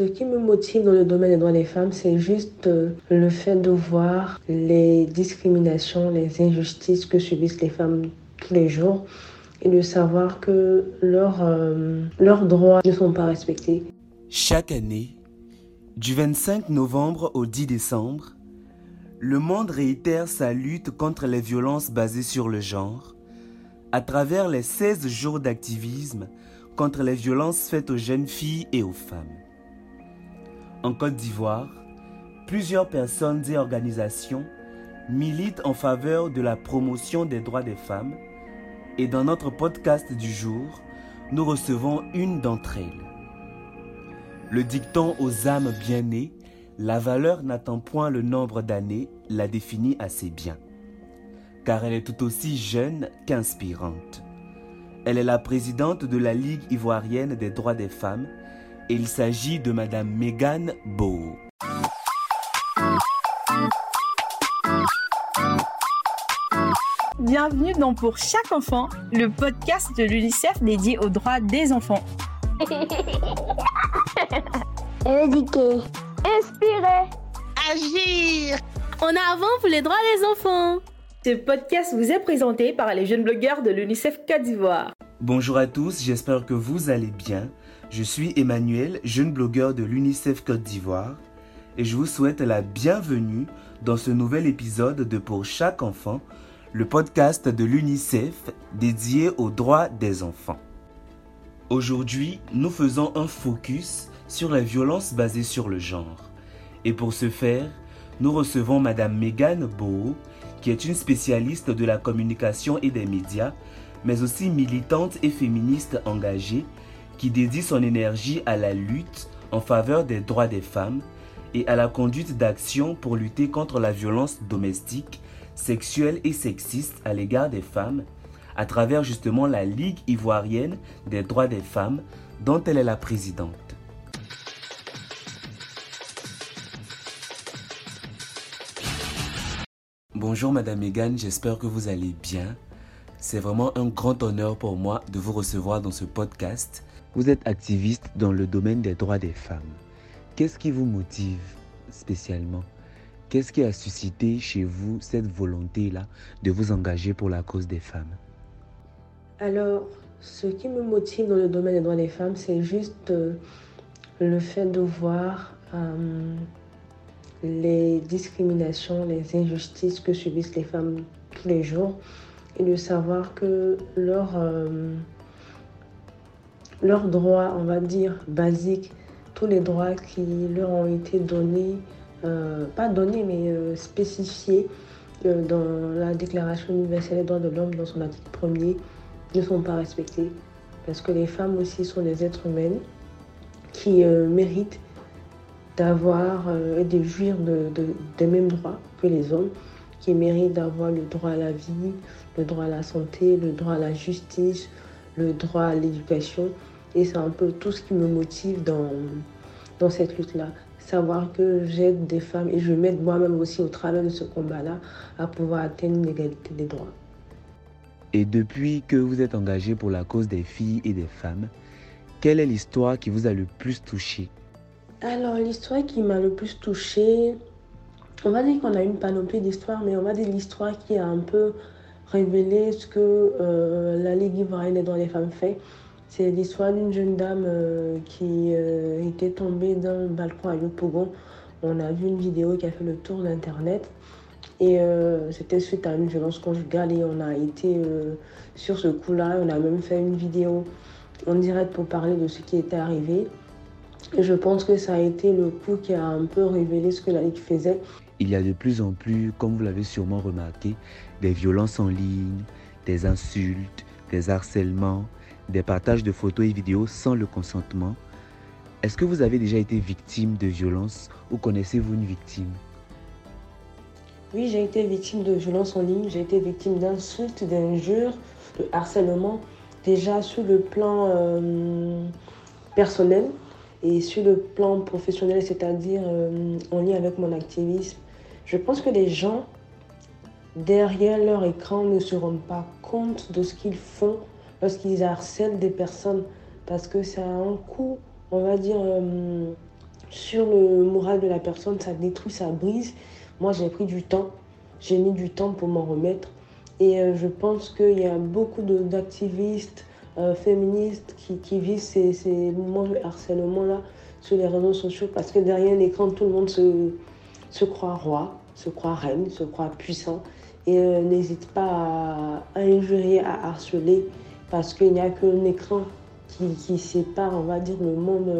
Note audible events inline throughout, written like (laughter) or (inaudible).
Ce qui me motive dans le domaine des droits des femmes, c'est juste euh, le fait de voir les discriminations, les injustices que subissent les femmes tous les jours et de savoir que leurs, euh, leurs droits ne sont pas respectés. Chaque année, du 25 novembre au 10 décembre, le monde réitère sa lutte contre les violences basées sur le genre à travers les 16 jours d'activisme contre les violences faites aux jeunes filles et aux femmes. En Côte d'Ivoire, plusieurs personnes et organisations militent en faveur de la promotion des droits des femmes et dans notre podcast du jour, nous recevons une d'entre elles. Le dicton aux âmes bien nées, la valeur n'attend point le nombre d'années, la définit assez bien, car elle est tout aussi jeune qu'inspirante. Elle est la présidente de la Ligue ivoirienne des droits des femmes il s'agit de Madame Megan Bow. Bienvenue dans Pour chaque enfant, le podcast de l'UNICEF dédié aux droits des enfants. (laughs) Éduquer. Inspirer. Agir. En avant pour les droits des enfants. Ce podcast vous est présenté par les jeunes blogueurs de l'UNICEF Côte d'Ivoire. Bonjour à tous, j'espère que vous allez bien. Je suis Emmanuel, jeune blogueur de l'UNICEF Côte d'Ivoire, et je vous souhaite la bienvenue dans ce nouvel épisode de Pour chaque enfant, le podcast de l'UNICEF dédié aux droits des enfants. Aujourd'hui, nous faisons un focus sur les violences basées sur le genre. Et pour ce faire, nous recevons Madame Megan Boho, qui est une spécialiste de la communication et des médias, mais aussi militante et féministe engagée qui dédie son énergie à la lutte en faveur des droits des femmes et à la conduite d'actions pour lutter contre la violence domestique, sexuelle et sexiste à l'égard des femmes, à travers justement la Ligue ivoirienne des droits des femmes dont elle est la présidente. Bonjour Madame Megan, j'espère que vous allez bien. C'est vraiment un grand honneur pour moi de vous recevoir dans ce podcast vous êtes activiste dans le domaine des droits des femmes. Qu'est-ce qui vous motive spécialement? Qu'est-ce qui a suscité chez vous cette volonté-là de vous engager pour la cause des femmes? Alors, ce qui me motive dans le domaine des droits des femmes, c'est juste euh, le fait de voir euh, les discriminations, les injustices que subissent les femmes tous les jours et de savoir que leur... Euh, leurs droits, on va dire, basiques, tous les droits qui leur ont été donnés, euh, pas donnés, mais euh, spécifiés euh, dans la Déclaration universelle des droits de l'homme, dans son article premier, ne sont pas respectés. Parce que les femmes aussi sont des êtres humains qui méritent d'avoir et de jouir de, des mêmes droits que les hommes, qui méritent d'avoir le droit à la vie, le droit à la santé, le droit à la justice, le droit à l'éducation. Et c'est un peu tout ce qui me motive dans, dans cette lutte-là. Savoir que j'aide des femmes et je m'aide moi-même aussi au travers de ce combat-là à pouvoir atteindre l'égalité des droits. Et depuis que vous êtes engagé pour la cause des filles et des femmes, quelle est l'histoire qui vous a le plus touché? Alors, l'histoire qui m'a le plus touché, on va dire qu'on a une panoplie d'histoires, mais on va dire l'histoire qui a un peu révélé ce que euh, la Ligue ivoirienne des droits des femmes fait. C'est l'histoire d'une jeune dame euh, qui euh, était tombée d'un balcon à Yopougon. On a vu une vidéo qui a fait le tour d'Internet. Et c'était suite à une violence conjugale et on a été sur ce coup-là. On a même fait une vidéo en direct pour parler de ce qui était arrivé. Je pense que ça a été le coup qui a un peu révélé ce que la Ligue faisait. Il y a de plus en plus, comme vous l'avez sûrement remarqué, des violences en ligne, des insultes, des harcèlements, des partages de photos et vidéos sans le consentement. Est-ce que vous avez déjà été victime de violences ou connaissez-vous une victime? Oui, j'ai été victime de violences en ligne, j'ai été victime d'insultes, d'injures, de harcèlement, déjà sur le plan euh, personnel et sur le plan professionnel, c'est-à-dire euh, en lien avec mon activisme. Je pense que les gens, derrière leur écran, ne se rendent pas compte de ce qu'ils font lorsqu'ils harcèlent des personnes parce que ça a un coût, on va dire, euh, sur le moral de la personne, ça détruit, ça brise. Moi, j'ai pris du temps, j'ai mis du temps pour m'en remettre. Et euh, je pense qu'il y a beaucoup d'activistes euh, féministes qui, vivent ces, ces, moments de harcèlement-là sur les réseaux sociaux parce que derrière l'écran, tout le monde se, se croit roi, se croit reine, se croit puissant et euh, n'hésite pas à, injurier, à harceler parce qu'il n'y a qu'un écran qui, sépare, on va dire, le monde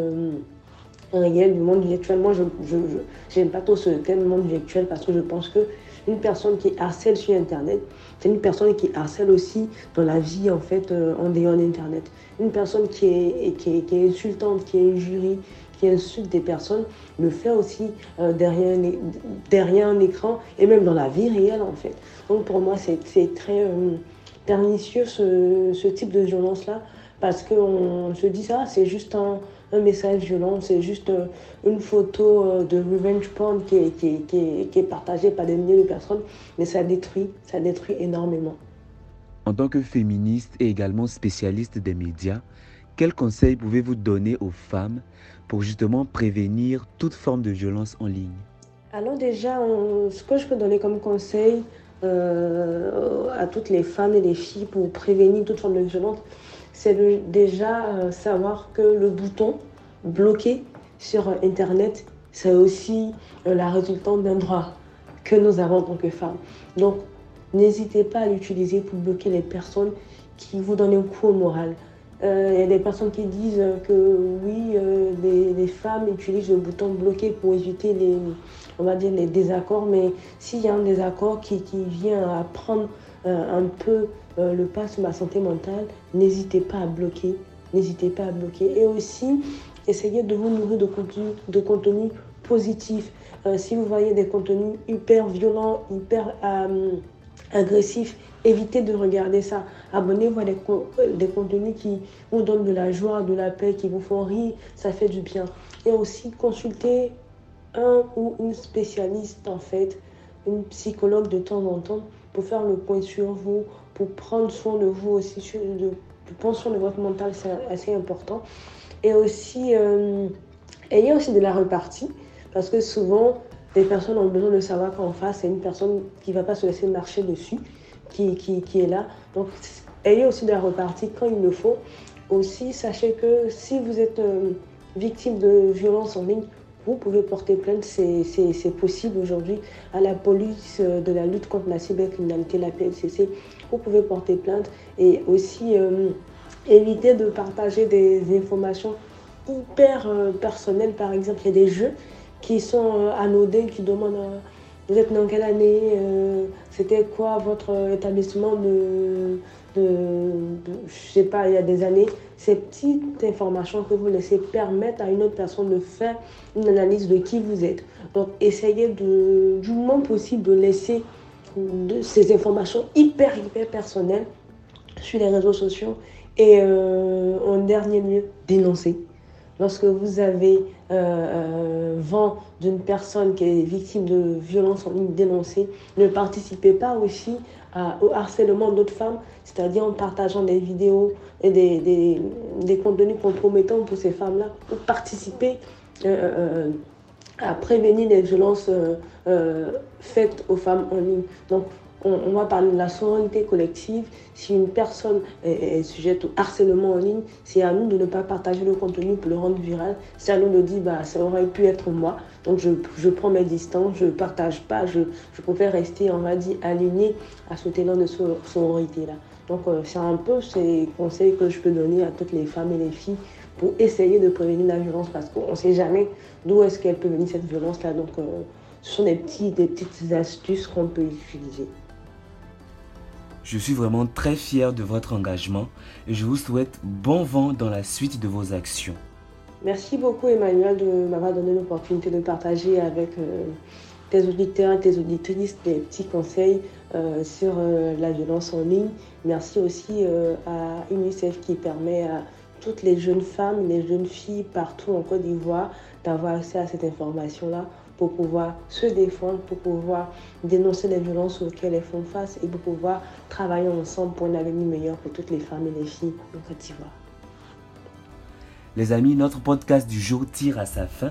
réel du monde virtuel. Moi, je n'aime pas trop ce thème monde virtuel parce que je pense que une personne qui harcèle sur Internet, c'est une personne qui harcèle aussi dans la vie en fait euh, en dehors d'Internet. Une personne qui est, qui qui est insultante, qui est injurie, qui insulte des personnes, le fait aussi euh, derrière, un, écran et même dans la vie réelle en fait. Donc pour moi c'est très euh, pernicieux ce, type de violence-là parce qu'on se dit ça, c'est juste un, message violent, c'est juste euh, une photo de revenge porn qui est, qui, qui, qui est partagée par des milliers de personnes, mais ça détruit, ça détruit énormément. En tant que féministe et également spécialiste des médias, quels conseils pouvez-vous donner aux femmes pour justement prévenir toute forme de violence en ligne? Alors déjà, ce que je peux donner comme conseil euh, à toutes les femmes et les filles pour prévenir toute forme de violence, c'est déjà euh, savoir que le bouton bloqué sur Internet, c'est aussi euh, la résultante d'un droit que nous avons en tant que femmes. Donc, n'hésitez pas à l'utiliser pour bloquer les personnes qui vous donnent un coup au moral. Euh, il y a des personnes qui disent que oui, les, femmes utilisent le bouton bloqué pour éviter les, on va dire, les désaccords, mais s'il y a un désaccord qui, qui vient à prendre un peu euh, le pas sur ma santé mentale, n'hésitez pas à bloquer. N'hésitez pas à bloquer. Et aussi, essayez de vous nourrir de contenu, de contenu positif. Euh, si vous voyez des contenus hyper violents, hyper euh, agressifs, évitez de regarder ça. Abonnez-vous à des, des, contenus qui vous donnent de la joie, de la paix, qui vous font rire. Ça fait du bien. Et aussi, consultez un ou une spécialiste, en fait, une psychologue de temps en temps pour faire le point sur vous, pour prendre soin de vous aussi, de, prendre soin de votre mental, c'est assez important. Et aussi, euh, ayez aussi de la repartie, parce que souvent, les personnes ont besoin de savoir qu'en face, c'est une personne qui ne va pas se laisser marcher dessus, qui, est là. Donc, ayez aussi de la repartie quand il le faut. Aussi, sachez que si vous êtes euh, victime de violence en ligne, vous pouvez porter plainte, c'est possible aujourd'hui à la police euh, de la lutte contre la cybercriminalité, la PLCC. Vous pouvez porter plainte et aussi euh, éviter de partager des informations hyper personnelles. Par exemple, il y a des jeux qui sont anodins, qui demandent vous êtes dans quelle année C'était quoi votre établissement de, de, de, je sais pas, il y a des années? Ces petites informations que vous laissez permettent à une autre personne de faire une analyse de qui vous êtes. Donc, essayez de, du moins possible de laisser ces informations hyper, hyper personnelles sur les réseaux sociaux. Et euh, en dernier lieu, dénoncer. Lorsque vous avez euh, euh, vent d'une personne qui est victime de violence en ligne, dénoncée, ne participez pas aussi au harcèlement d'autres femmes, c'est-à-dire en partageant des vidéos et des, contenus compromettants pour ces femmes-là, pour participer euh, à prévenir les violences faites aux femmes en ligne. On, va parler de la sororité collective. Si une personne est, sujette au harcèlement en ligne, c'est à nous de ne pas partager le contenu pour le rendre viral. C'est à nous de dire, bah, ça aurait pu être moi. Donc je, prends mes distances, je ne partage pas, je, préfère rester, on va dire, aligné à ce élan de sororité-là. Donc euh, c'est un peu ces conseils que je peux donner à toutes les femmes et les filles pour essayer de prévenir la violence parce qu'on ne sait jamais d'où est-ce qu'elle peut venir cette violence-là. Donc euh, ce sont des petites astuces qu'on peut utiliser. Je suis vraiment très fier de votre engagement et je vous souhaite bon vent dans la suite de vos actions. Merci beaucoup Emmanuel de m'avoir donné l'opportunité de partager avec euh, tes auditeurs et tes auditrices des petits conseils euh, sur euh, la violence en ligne. Merci aussi à UNICEF qui permet à toutes les jeunes femmes, les jeunes filles partout en Côte d'Ivoire d'avoir accès à cette information-là pour pouvoir se défendre, pour pouvoir dénoncer les violences auxquelles elles font face et pour pouvoir travailler ensemble pour un avenir meilleur pour toutes les femmes et les filles en Côte d'Ivoire. Les amis, notre podcast du jour tire à sa fin.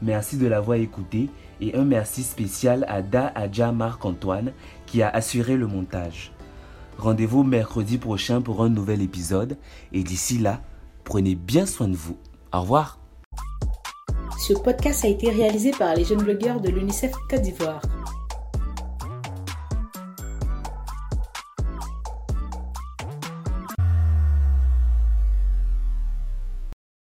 Merci de l'avoir écouté et un merci spécial à Da Adja Marc-Antoine qui a assuré le montage. Rendez-vous mercredi prochain pour un nouvel épisode et d'ici là, prenez bien soin de vous. Au revoir. Ce podcast a été réalisé par les jeunes blogueurs de l'UNICEF Côte d'Ivoire.